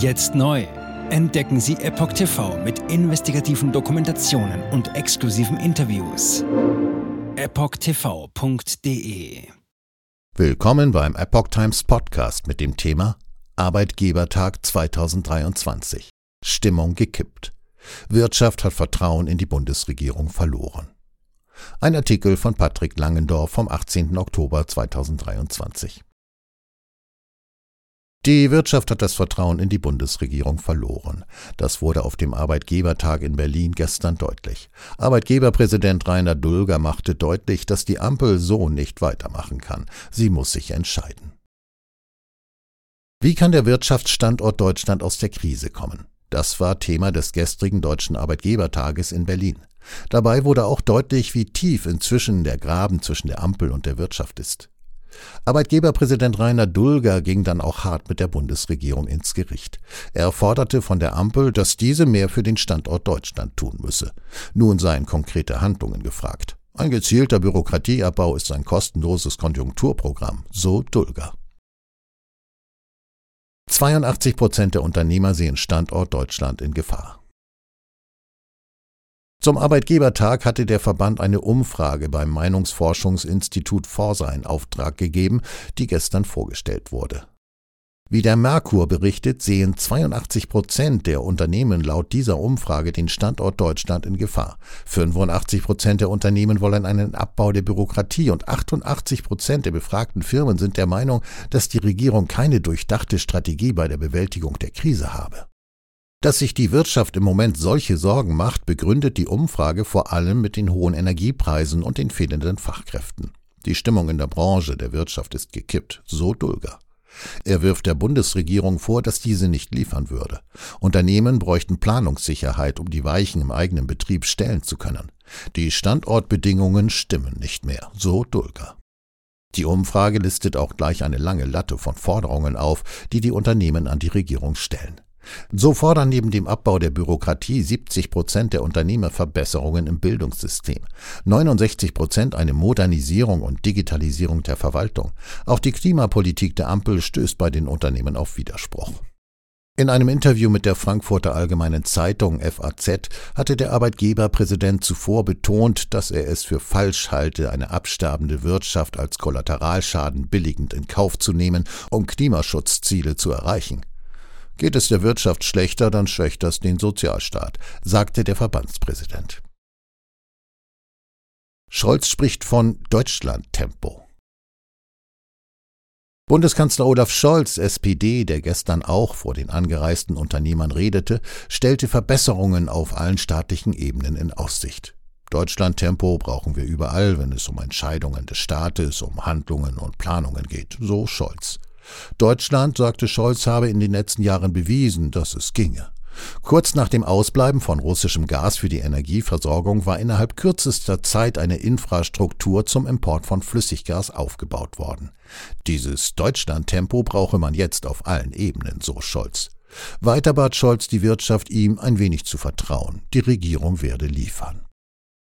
Jetzt neu. Entdecken Sie Epoch TV mit investigativen Dokumentationen und exklusiven Interviews. EpochTV.de Willkommen beim Epoch Times Podcast mit dem Thema Arbeitgebertag 2023. Stimmung gekippt. Wirtschaft hat Vertrauen in die Bundesregierung verloren. Ein Artikel von Patrick Langendorf vom 18. Oktober 2023. Die Wirtschaft hat das Vertrauen in die Bundesregierung verloren. Das wurde auf dem Arbeitgebertag in Berlin gestern deutlich. Arbeitgeberpräsident Rainer Dulger machte deutlich, dass die Ampel so nicht weitermachen kann. Sie muss sich entscheiden. Wie kann der Wirtschaftsstandort Deutschland aus der Krise kommen? Das war Thema des gestrigen Deutschen Arbeitgebertages in Berlin. Dabei wurde auch deutlich, wie tief inzwischen der Graben zwischen der Ampel und der Wirtschaft ist. Arbeitgeberpräsident Rainer Dulger ging dann auch hart mit der Bundesregierung ins Gericht. Er forderte von der Ampel, dass diese mehr für den Standort Deutschland tun müsse. Nun seien konkrete Handlungen gefragt. Ein gezielter Bürokratieabbau ist ein kostenloses Konjunkturprogramm, so Dulger. 82 Prozent der Unternehmer sehen Standort Deutschland in Gefahr. Zum Arbeitgebertag hatte der Verband eine Umfrage beim Meinungsforschungsinstitut Forsa in Auftrag gegeben, die gestern vorgestellt wurde. Wie der Merkur berichtet, sehen 82 Prozent der Unternehmen laut dieser Umfrage den Standort Deutschland in Gefahr. 85 Prozent der Unternehmen wollen einen Abbau der Bürokratie und 88 Prozent der befragten Firmen sind der Meinung, dass die Regierung keine durchdachte Strategie bei der Bewältigung der Krise habe. Dass sich die Wirtschaft im Moment solche Sorgen macht, begründet die Umfrage vor allem mit den hohen Energiepreisen und den fehlenden Fachkräften. Die Stimmung in der Branche der Wirtschaft ist gekippt, so Dulger. Er wirft der Bundesregierung vor, dass diese nicht liefern würde. Unternehmen bräuchten Planungssicherheit, um die Weichen im eigenen Betrieb stellen zu können. Die Standortbedingungen stimmen nicht mehr, so Dulger. Die Umfrage listet auch gleich eine lange Latte von Forderungen auf, die die Unternehmen an die Regierung stellen. So fordern neben dem Abbau der Bürokratie 70 Prozent der Unternehmer Verbesserungen im Bildungssystem, 69 Prozent eine Modernisierung und Digitalisierung der Verwaltung. Auch die Klimapolitik der Ampel stößt bei den Unternehmen auf Widerspruch. In einem Interview mit der Frankfurter Allgemeinen Zeitung FAZ hatte der Arbeitgeberpräsident zuvor betont, dass er es für falsch halte, eine absterbende Wirtschaft als Kollateralschaden billigend in Kauf zu nehmen, um Klimaschutzziele zu erreichen. Geht es der Wirtschaft schlechter, dann schwächt das den Sozialstaat, sagte der Verbandspräsident. Scholz spricht von Deutschlandtempo. Bundeskanzler Olaf Scholz, SPD, der gestern auch vor den angereisten Unternehmern redete, stellte Verbesserungen auf allen staatlichen Ebenen in Aussicht. Deutschlandtempo brauchen wir überall, wenn es um Entscheidungen des Staates, um Handlungen und Planungen geht, so Scholz. Deutschland, sagte Scholz, habe in den letzten Jahren bewiesen, dass es ginge. Kurz nach dem Ausbleiben von russischem Gas für die Energieversorgung war innerhalb kürzester Zeit eine Infrastruktur zum Import von Flüssiggas aufgebaut worden. Dieses Deutschlandtempo brauche man jetzt auf allen Ebenen, so Scholz. Weiter bat Scholz die Wirtschaft, ihm ein wenig zu vertrauen. Die Regierung werde liefern.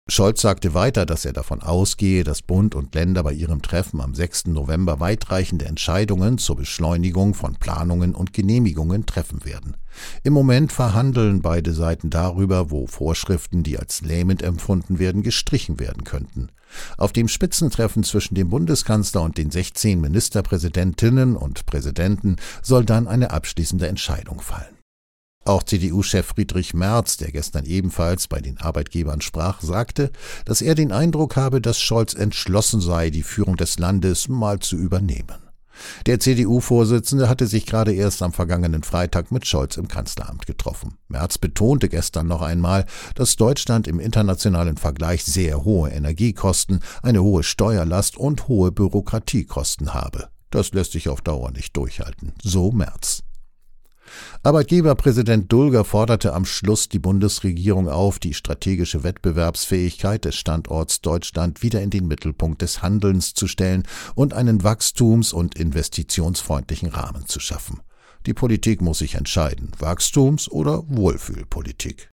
Scholz sagte weiter, dass er davon ausgehe, dass Bund und Länder bei ihrem Treffen am 6. November weitreichende Entscheidungen zur Beschleunigung von Planungen und Genehmigungen treffen werden. Im Moment verhandeln beide Seiten darüber, wo Vorschriften, die als lähmend empfunden werden, gestrichen werden könnten. Auf dem Spitzentreffen zwischen dem Bundeskanzler und den 16 Ministerpräsidentinnen und Präsidenten soll dann eine abschließende Entscheidung fallen. Auch CDU-Chef Friedrich Merz, der gestern ebenfalls bei den Arbeitgebern sprach, sagte, dass er den Eindruck habe, dass Scholz entschlossen sei, die Führung des Landes mal zu übernehmen. Der CDU-Vorsitzende hatte sich gerade erst am vergangenen Freitag mit Scholz im Kanzleramt getroffen. Merz betonte gestern noch einmal, dass Deutschland im internationalen Vergleich sehr hohe Energiekosten, eine hohe Steuerlast und hohe Bürokratiekosten habe. Das lässt sich auf Dauer nicht durchhalten. So Merz. Arbeitgeberpräsident Dulger forderte am Schluss die Bundesregierung auf, die strategische Wettbewerbsfähigkeit des Standorts Deutschland wieder in den Mittelpunkt des Handelns zu stellen und einen wachstums- und investitionsfreundlichen Rahmen zu schaffen. Die Politik muss sich entscheiden, Wachstums- oder Wohlfühlpolitik.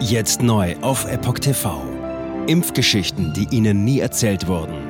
Jetzt neu auf Epoch TV. Impfgeschichten, die Ihnen nie erzählt wurden.